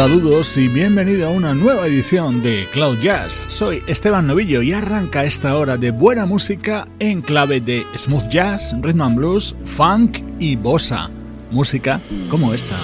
Saludos y bienvenido a una nueva edición de Cloud Jazz. Soy Esteban Novillo y arranca esta hora de buena música en clave de smooth jazz, rhythm and blues, funk y bossa. Música como esta.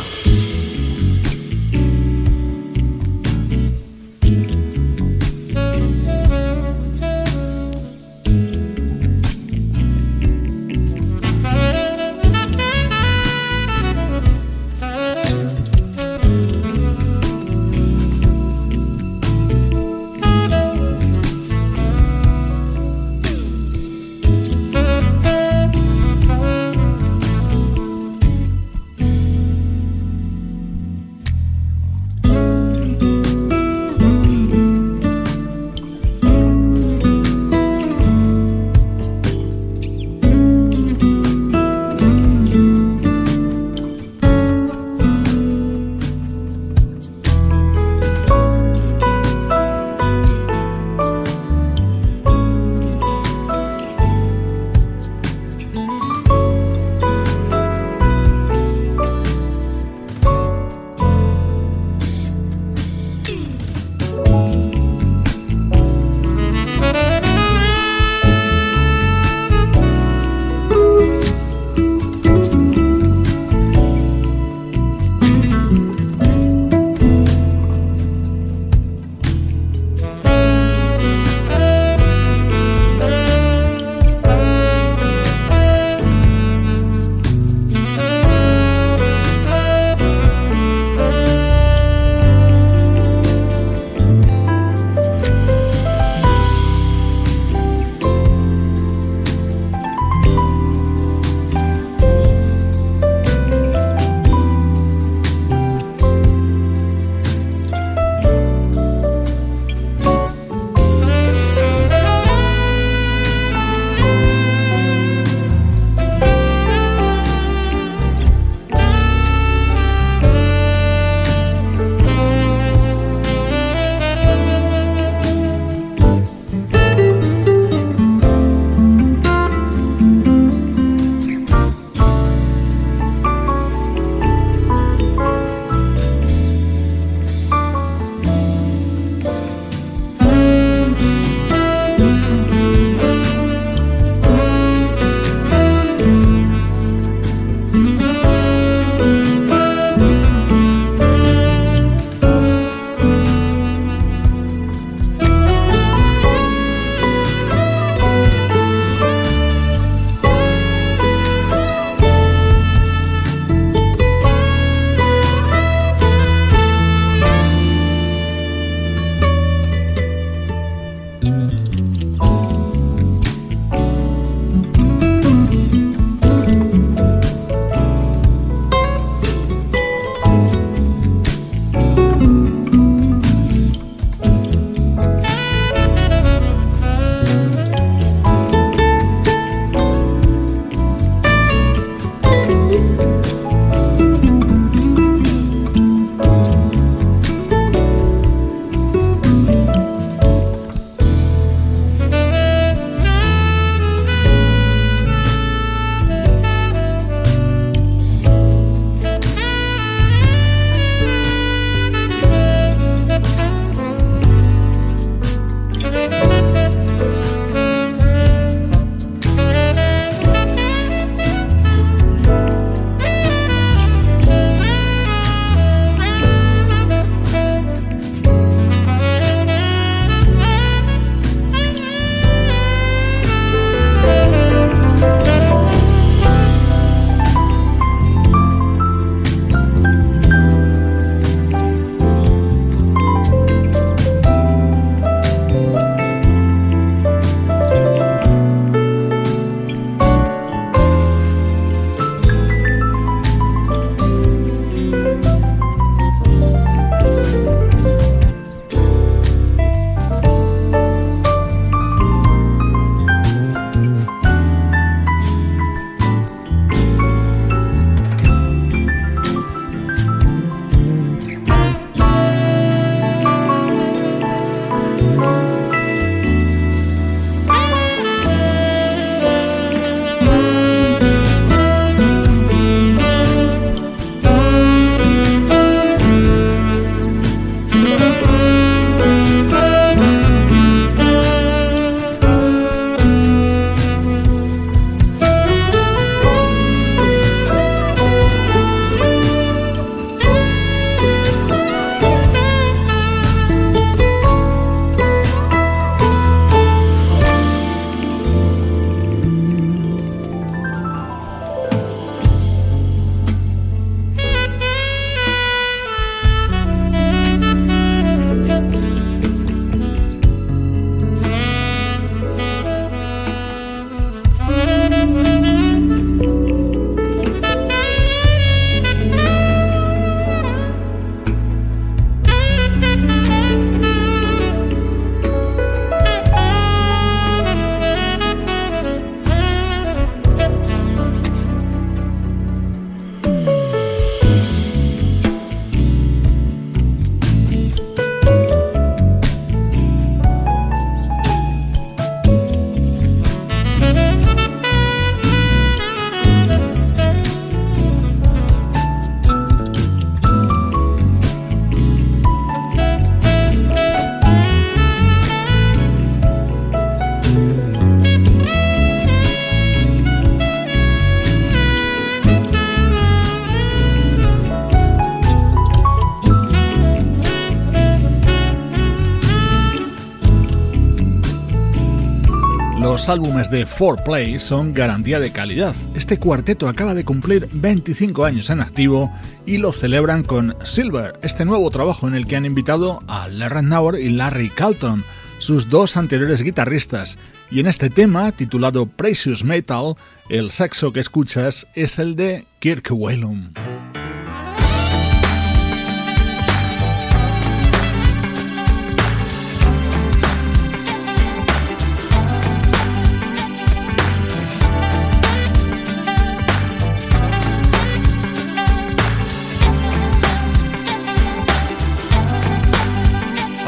Los álbumes de 4Play son garantía de calidad. Este cuarteto acaba de cumplir 25 años en activo y lo celebran con Silver, este nuevo trabajo en el que han invitado a Larry Nauer y Larry Calton, sus dos anteriores guitarristas. Y en este tema, titulado Precious Metal, el saxo que escuchas es el de Kirk Whalum.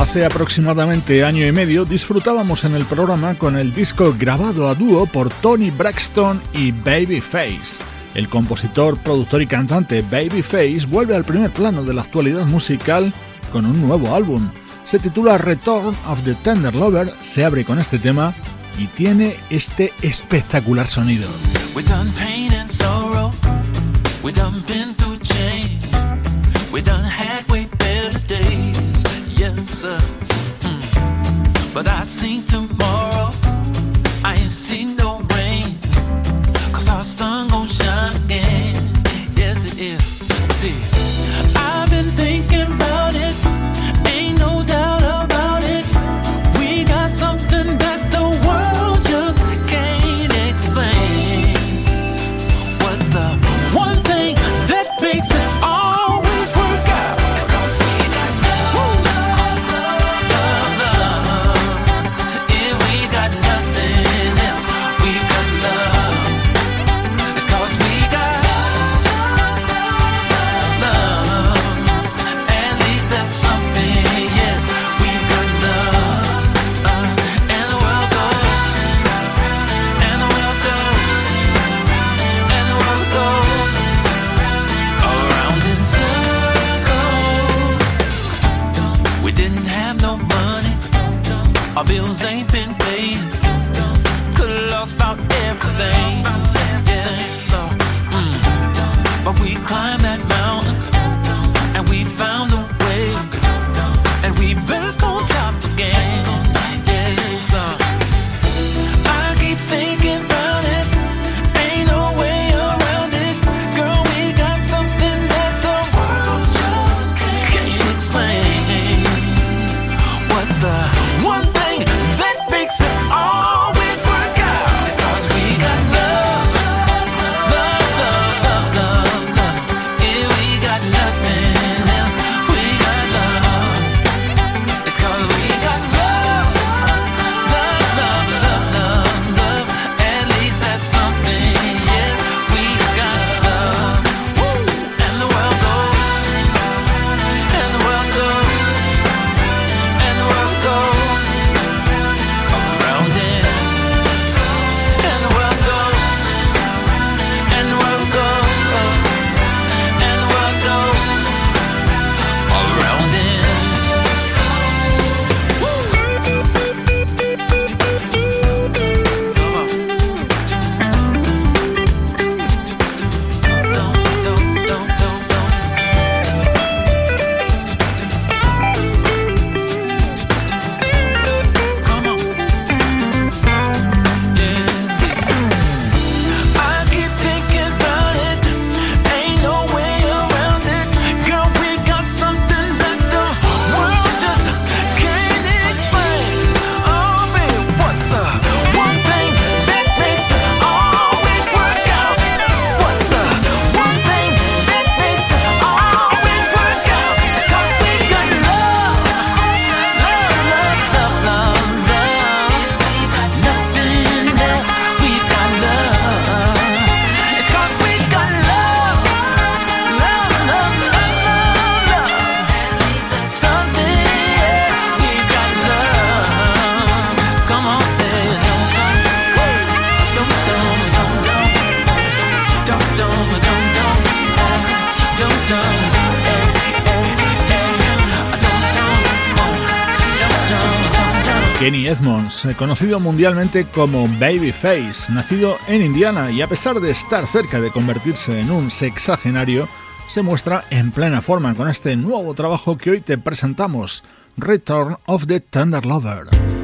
Hace aproximadamente año y medio disfrutábamos en el programa con el disco grabado a dúo por Tony Braxton y Babyface. El compositor, productor y cantante Babyface vuelve al primer plano de la actualidad musical con un nuevo álbum. Se titula Return of the Tender Lover, se abre con este tema y tiene este espectacular sonido. but I seem to conocido mundialmente como Babyface, nacido en Indiana y a pesar de estar cerca de convertirse en un sexagenario, se muestra en plena forma con este nuevo trabajo que hoy te presentamos, Return of the Tender Lover.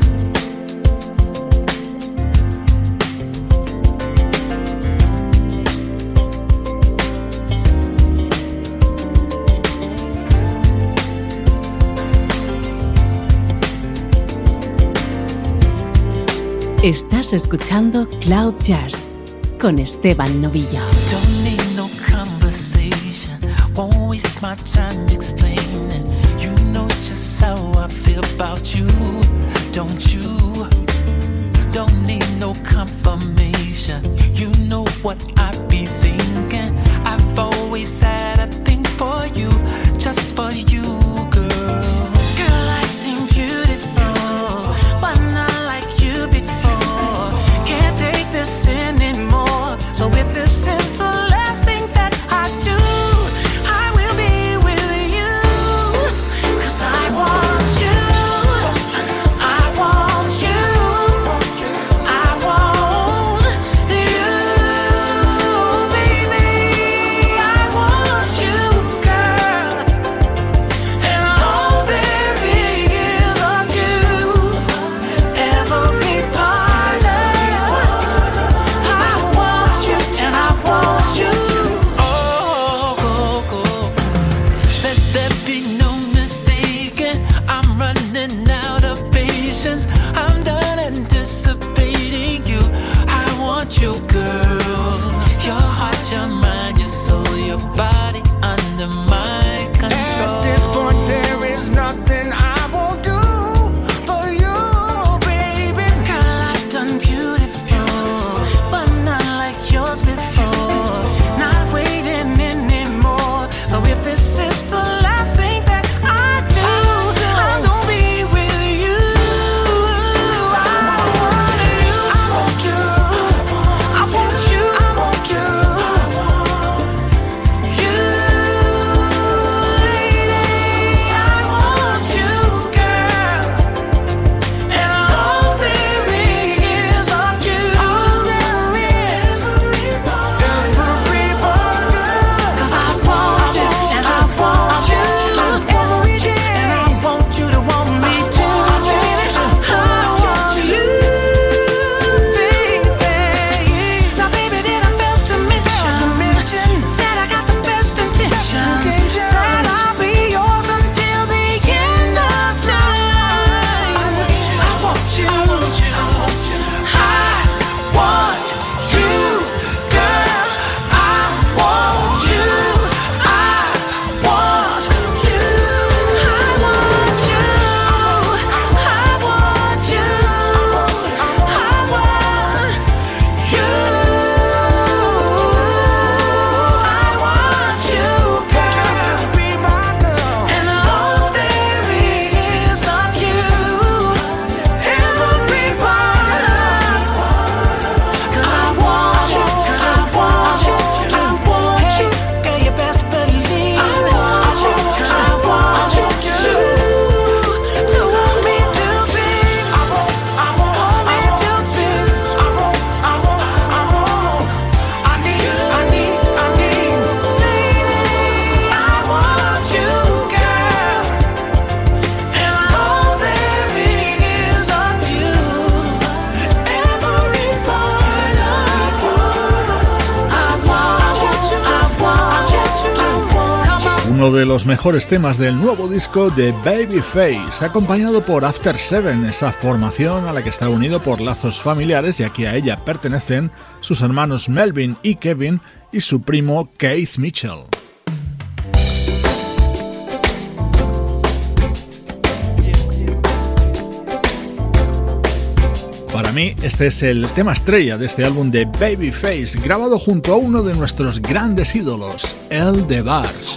Estás escuchando Cloud Jazz con Esteban Novillo. Don't need no conversation, won't waste my time explaining. You know just how I feel about you, don't you? Don't need no confirmation, you know what I be thinking. I've always had a thing for you, just for you. Mejores temas del nuevo disco de Babyface, acompañado por After Seven, esa formación a la que está unido por lazos familiares y aquí a ella pertenecen sus hermanos Melvin y Kevin y su primo Keith Mitchell. Para mí, este es el tema estrella de este álbum de Babyface, grabado junto a uno de nuestros grandes ídolos, El de Bars.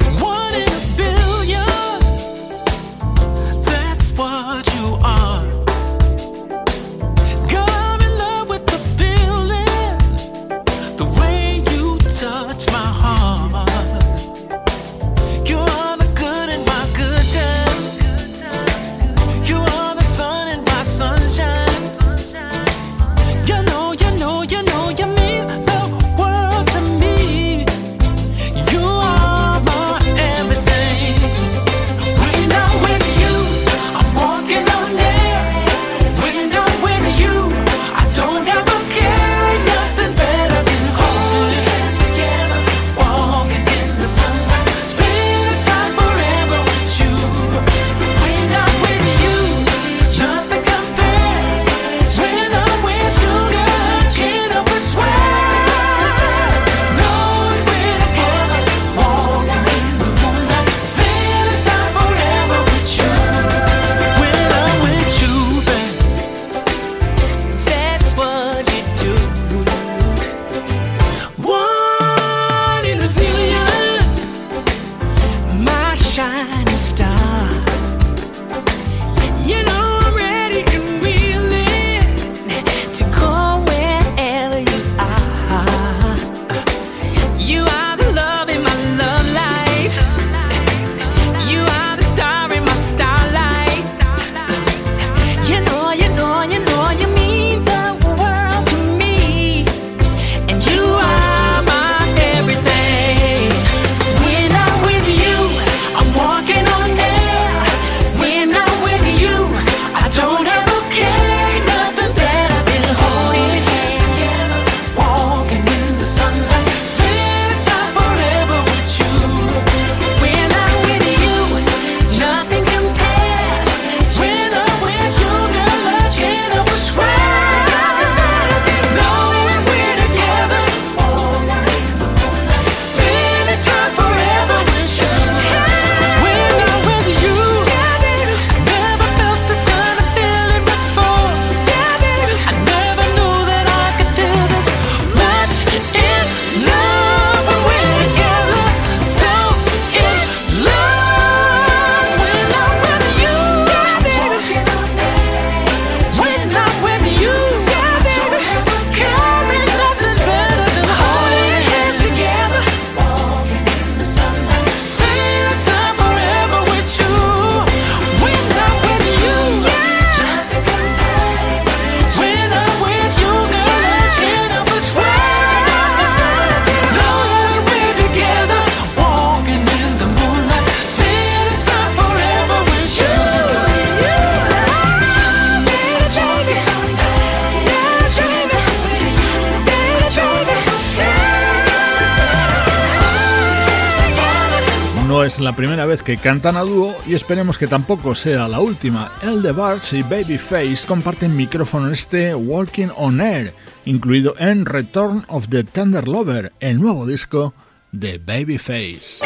La primera vez que cantan a dúo y esperemos que tampoco sea la última. El de Barts y Babyface comparten micrófono este Walking on Air, incluido en Return of the Tender Lover, el nuevo disco de Babyface.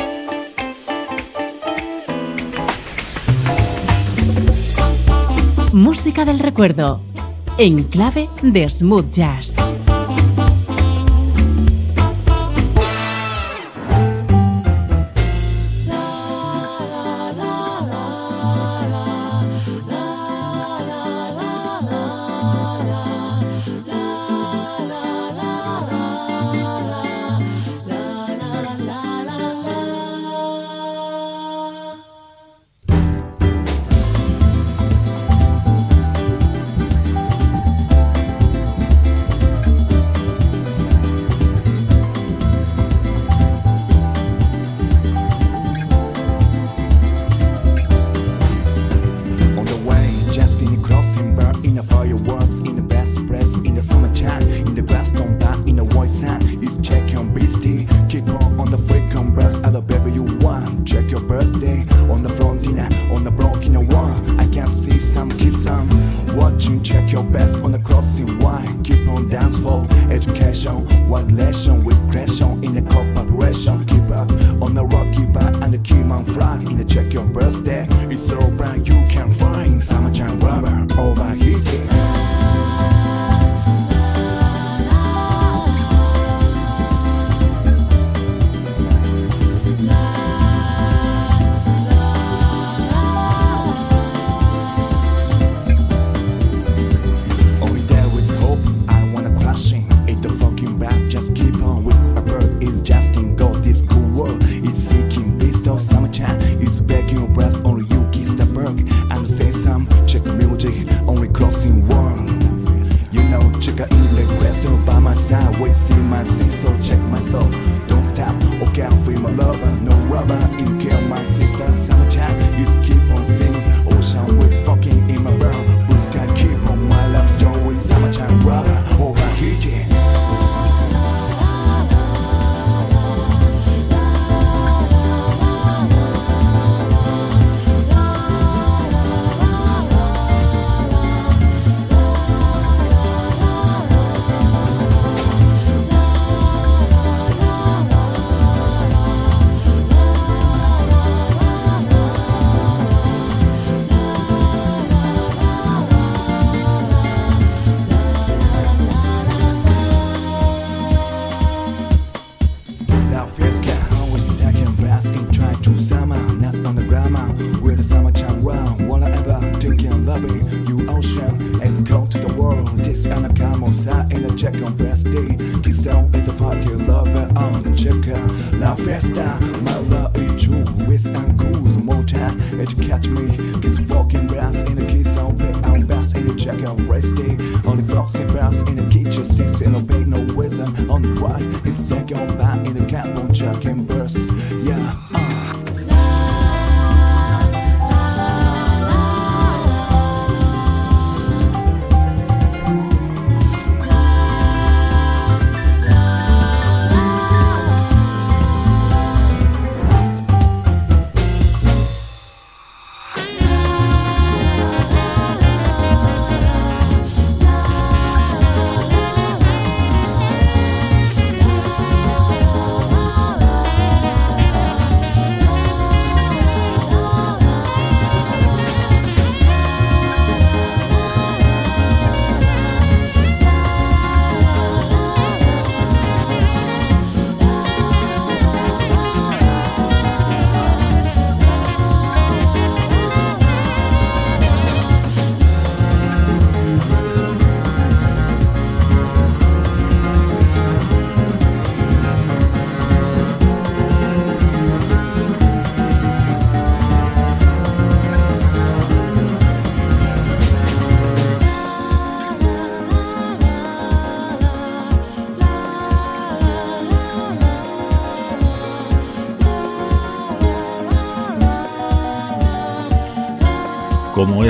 Música del recuerdo, en clave de smooth jazz.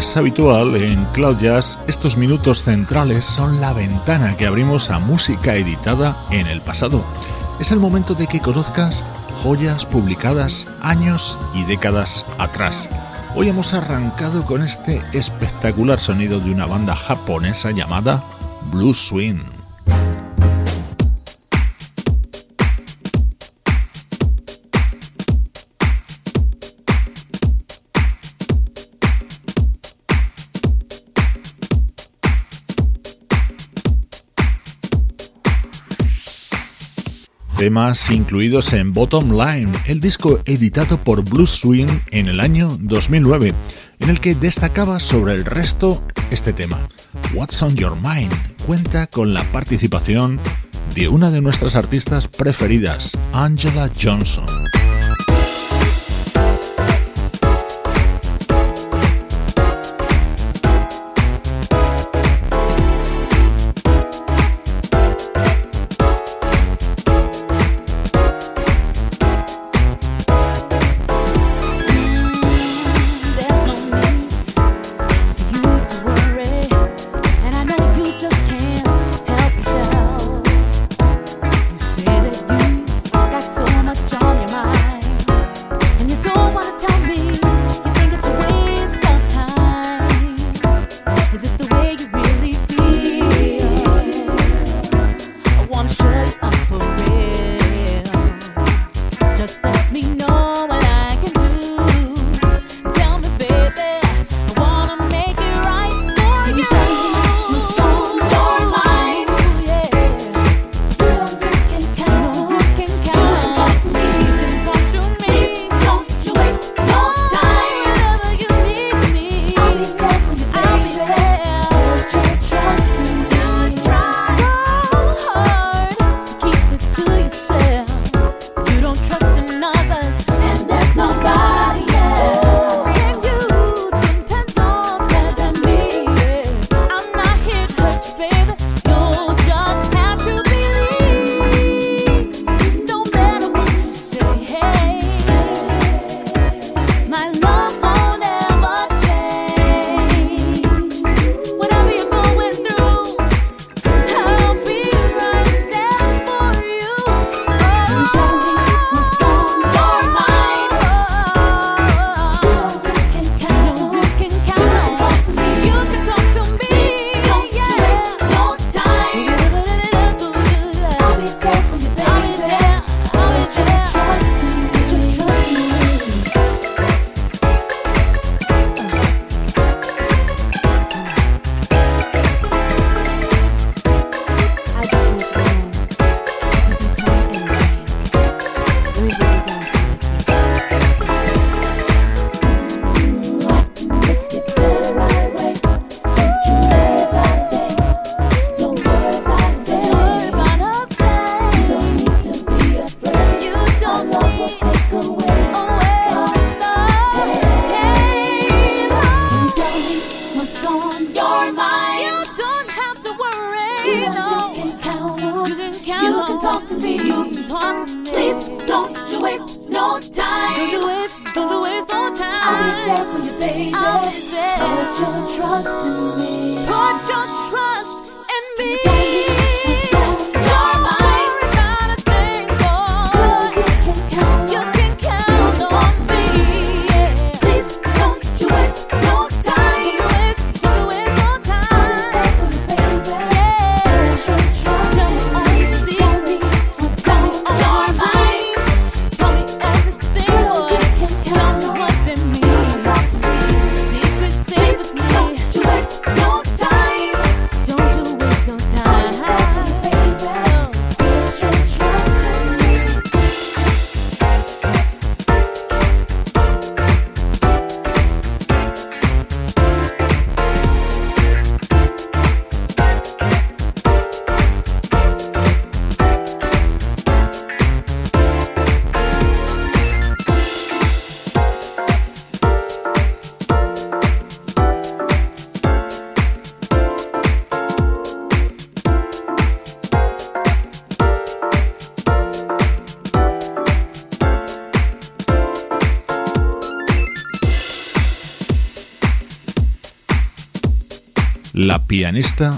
Es habitual en Cloud Jazz, estos minutos centrales son la ventana que abrimos a música editada en el pasado. Es el momento de que conozcas joyas publicadas años y décadas atrás. Hoy hemos arrancado con este espectacular sonido de una banda japonesa llamada Blue Swing. Temas incluidos en Bottom Line, el disco editado por Blue Swing en el año 2009, en el que destacaba sobre el resto este tema. What's on Your Mind cuenta con la participación de una de nuestras artistas preferidas, Angela Johnson.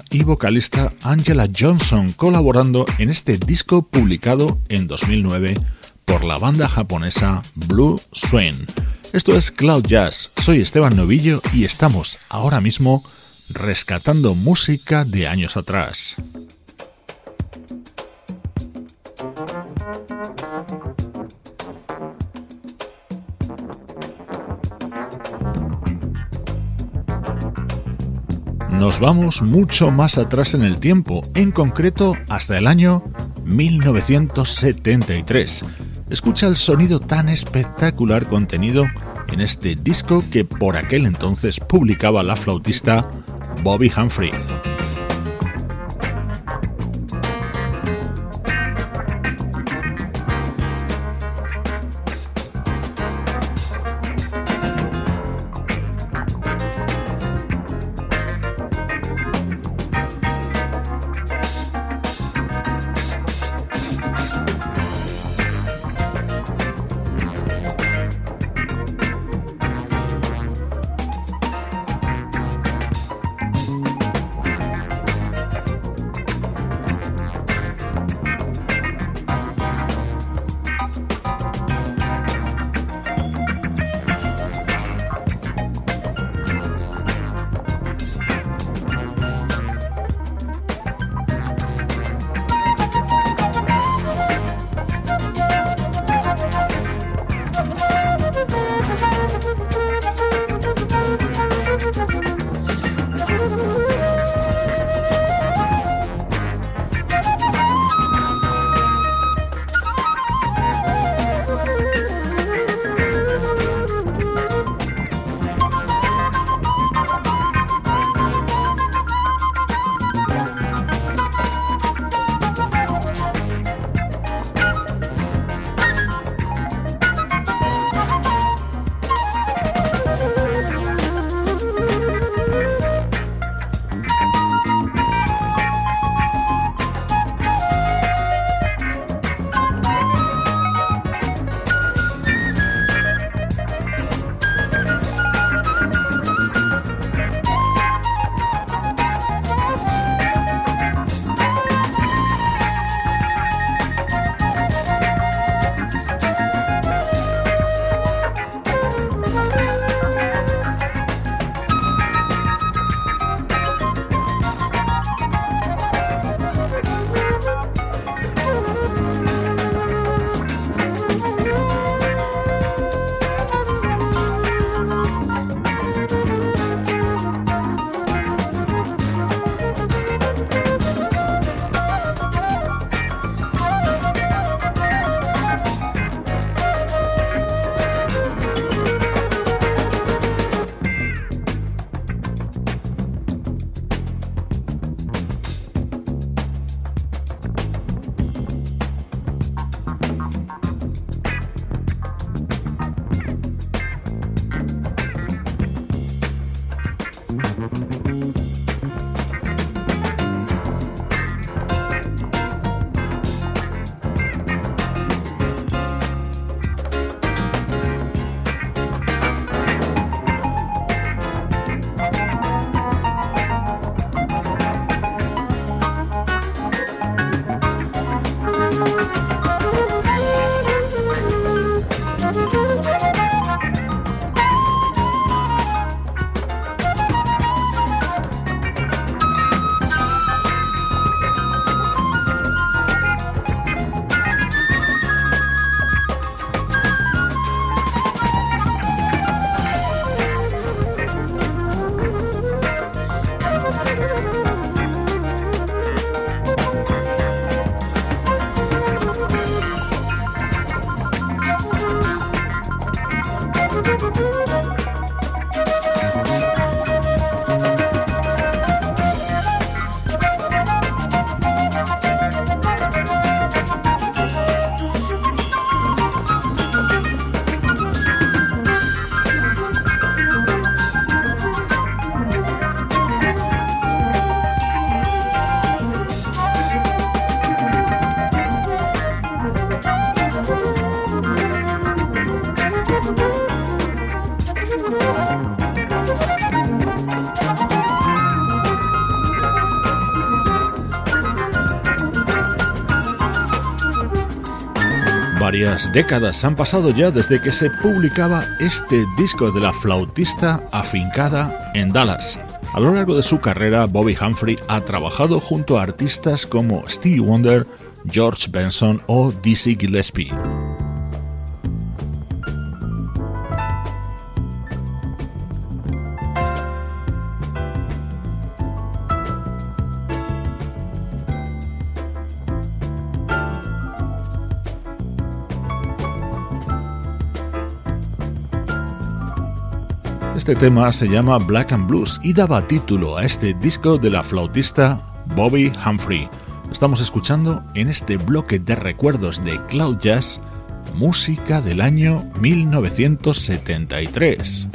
Y vocalista Angela Johnson colaborando en este disco publicado en 2009 por la banda japonesa Blue Swain. Esto es Cloud Jazz, soy Esteban Novillo y estamos ahora mismo rescatando música de años atrás. Nos vamos mucho más atrás en el tiempo, en concreto hasta el año 1973. Escucha el sonido tan espectacular contenido en este disco que por aquel entonces publicaba la flautista Bobby Humphrey. Varias décadas han pasado ya desde que se publicaba este disco de la flautista afincada en Dallas. A lo largo de su carrera, Bobby Humphrey ha trabajado junto a artistas como Stevie Wonder, George Benson o Dizzy Gillespie. Este tema se llama Black and Blues y daba título a este disco de la flautista Bobby Humphrey. Estamos escuchando en este bloque de recuerdos de Cloud Jazz música del año 1973.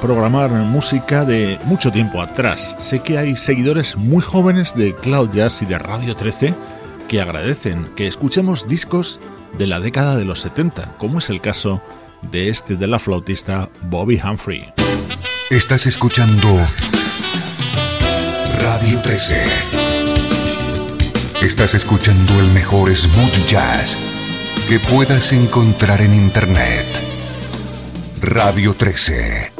Programar música de mucho tiempo atrás. Sé que hay seguidores muy jóvenes de Cloud Jazz y de Radio 13 que agradecen que escuchemos discos de la década de los 70, como es el caso de este de la flautista Bobby Humphrey. Estás escuchando Radio 13. Estás escuchando el mejor smooth jazz que puedas encontrar en Internet. Radio 13.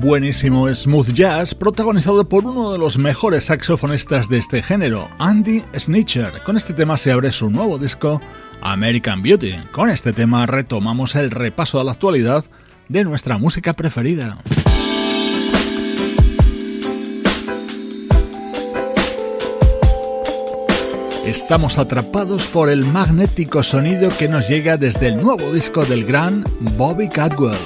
Buenísimo smooth jazz protagonizado por uno de los mejores saxofonistas de este género, Andy Snitcher. Con este tema se abre su nuevo disco, American Beauty. Con este tema retomamos el repaso a la actualidad de nuestra música preferida. Estamos atrapados por el magnético sonido que nos llega desde el nuevo disco del gran Bobby Cadwell.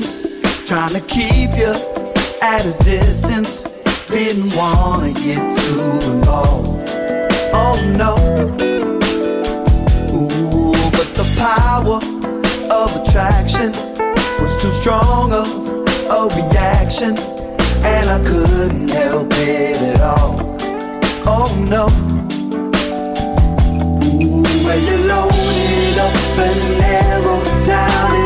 Persistence, trying to keep you at a distance. Didn't wanna get too involved. Oh no. Ooh, but the power of attraction was too strong of a reaction, and I couldn't help it at all. Oh no. Ooh, when you loaded up and narrowed down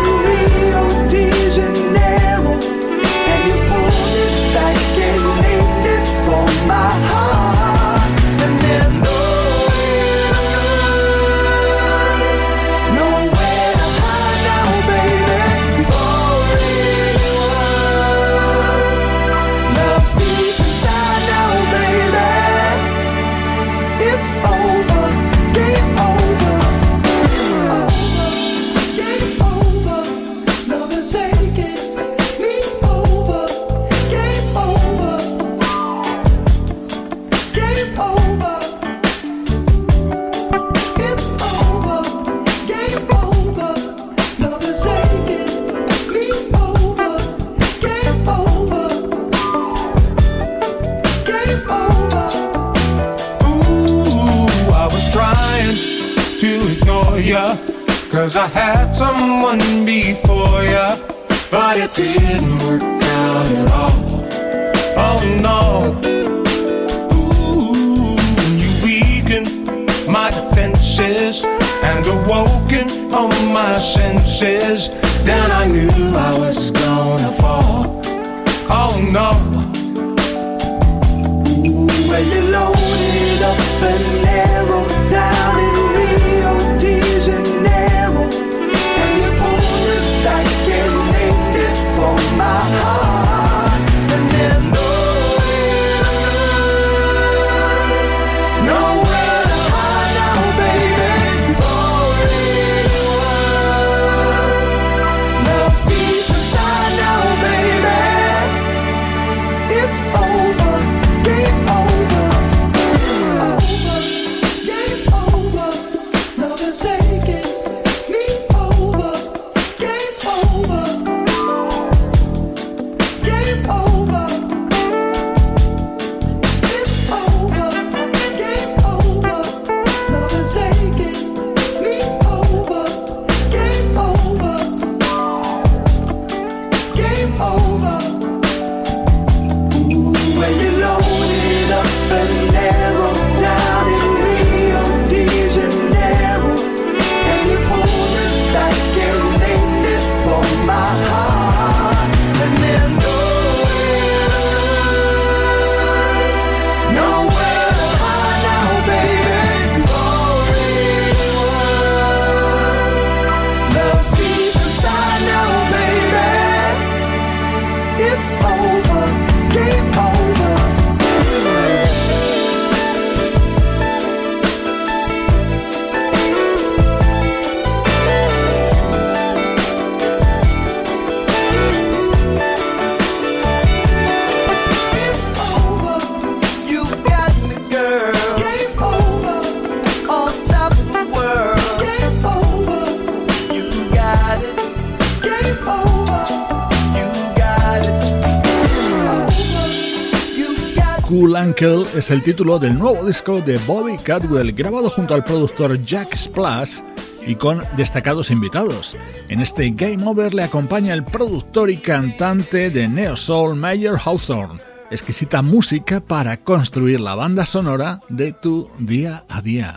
es el título del nuevo disco de Bobby Cadwell, grabado junto al productor Jack Splash y con destacados invitados. En este Game Over le acompaña el productor y cantante de Neo Soul Mayer Hawthorne. Exquisita música para construir la banda sonora de tu día a día.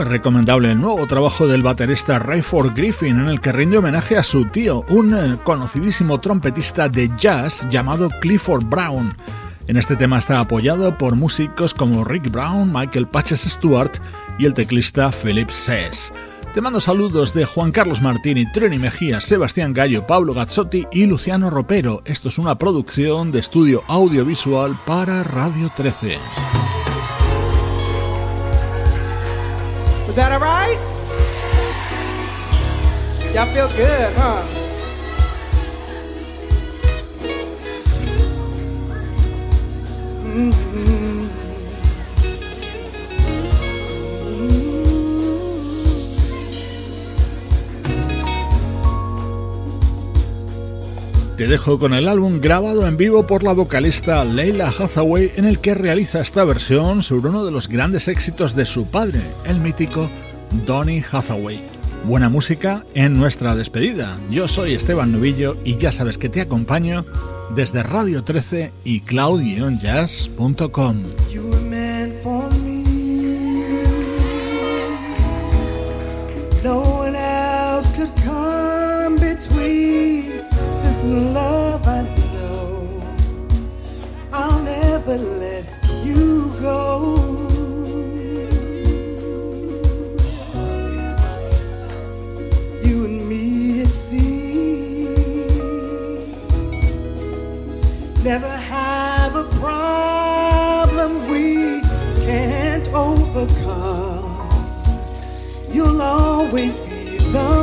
Muy recomendable el nuevo trabajo del baterista Rayford Griffin en el que rinde homenaje a su tío, un eh, conocidísimo trompetista de jazz llamado Clifford Brown. En este tema está apoyado por músicos como Rick Brown, Michael Patches Stewart y el teclista Philip Sess. Te mando saludos de Juan Carlos Martini, Trini Mejía, Sebastián Gallo, Pablo Gazzotti y Luciano Ropero. Esto es una producción de estudio audiovisual para Radio 13. Was that all right? Y'all feel good, huh? Mm-hmm. Te dejo con el álbum grabado en vivo por la vocalista Leila Hathaway en el que realiza esta versión sobre uno de los grandes éxitos de su padre, el mítico Donny Hathaway. Buena música en nuestra despedida. Yo soy Esteban Novillo y ya sabes que te acompaño desde Radio 13 y cloud-jazz.com. love I know. I'll never let you go. You and me, it seems, never have a problem we can't overcome. You'll always be the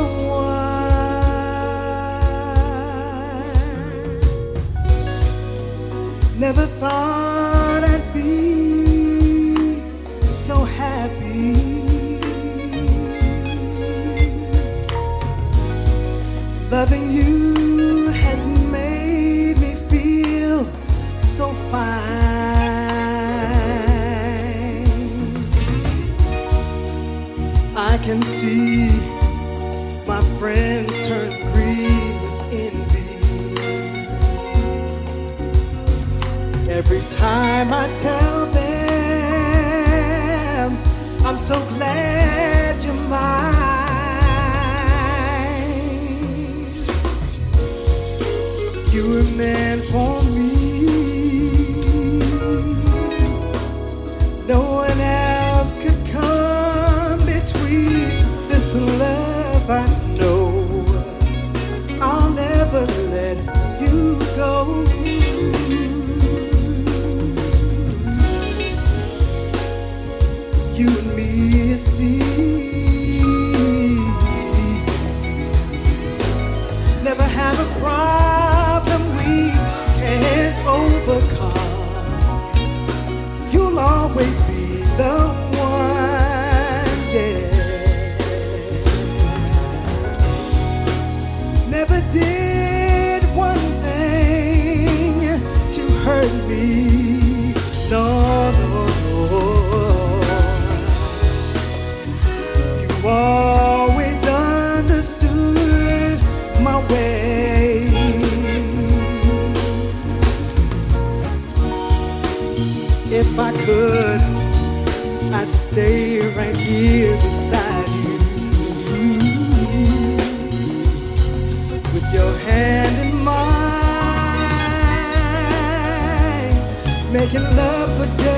If I could, I'd stay right here beside you. Mm-hmm. With your hand in mine, making love for days.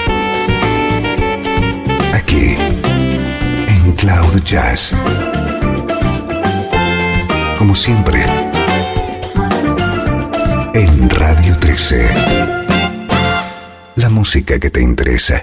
Cloud Jazz. Como siempre, en Radio 13. La música que te interesa.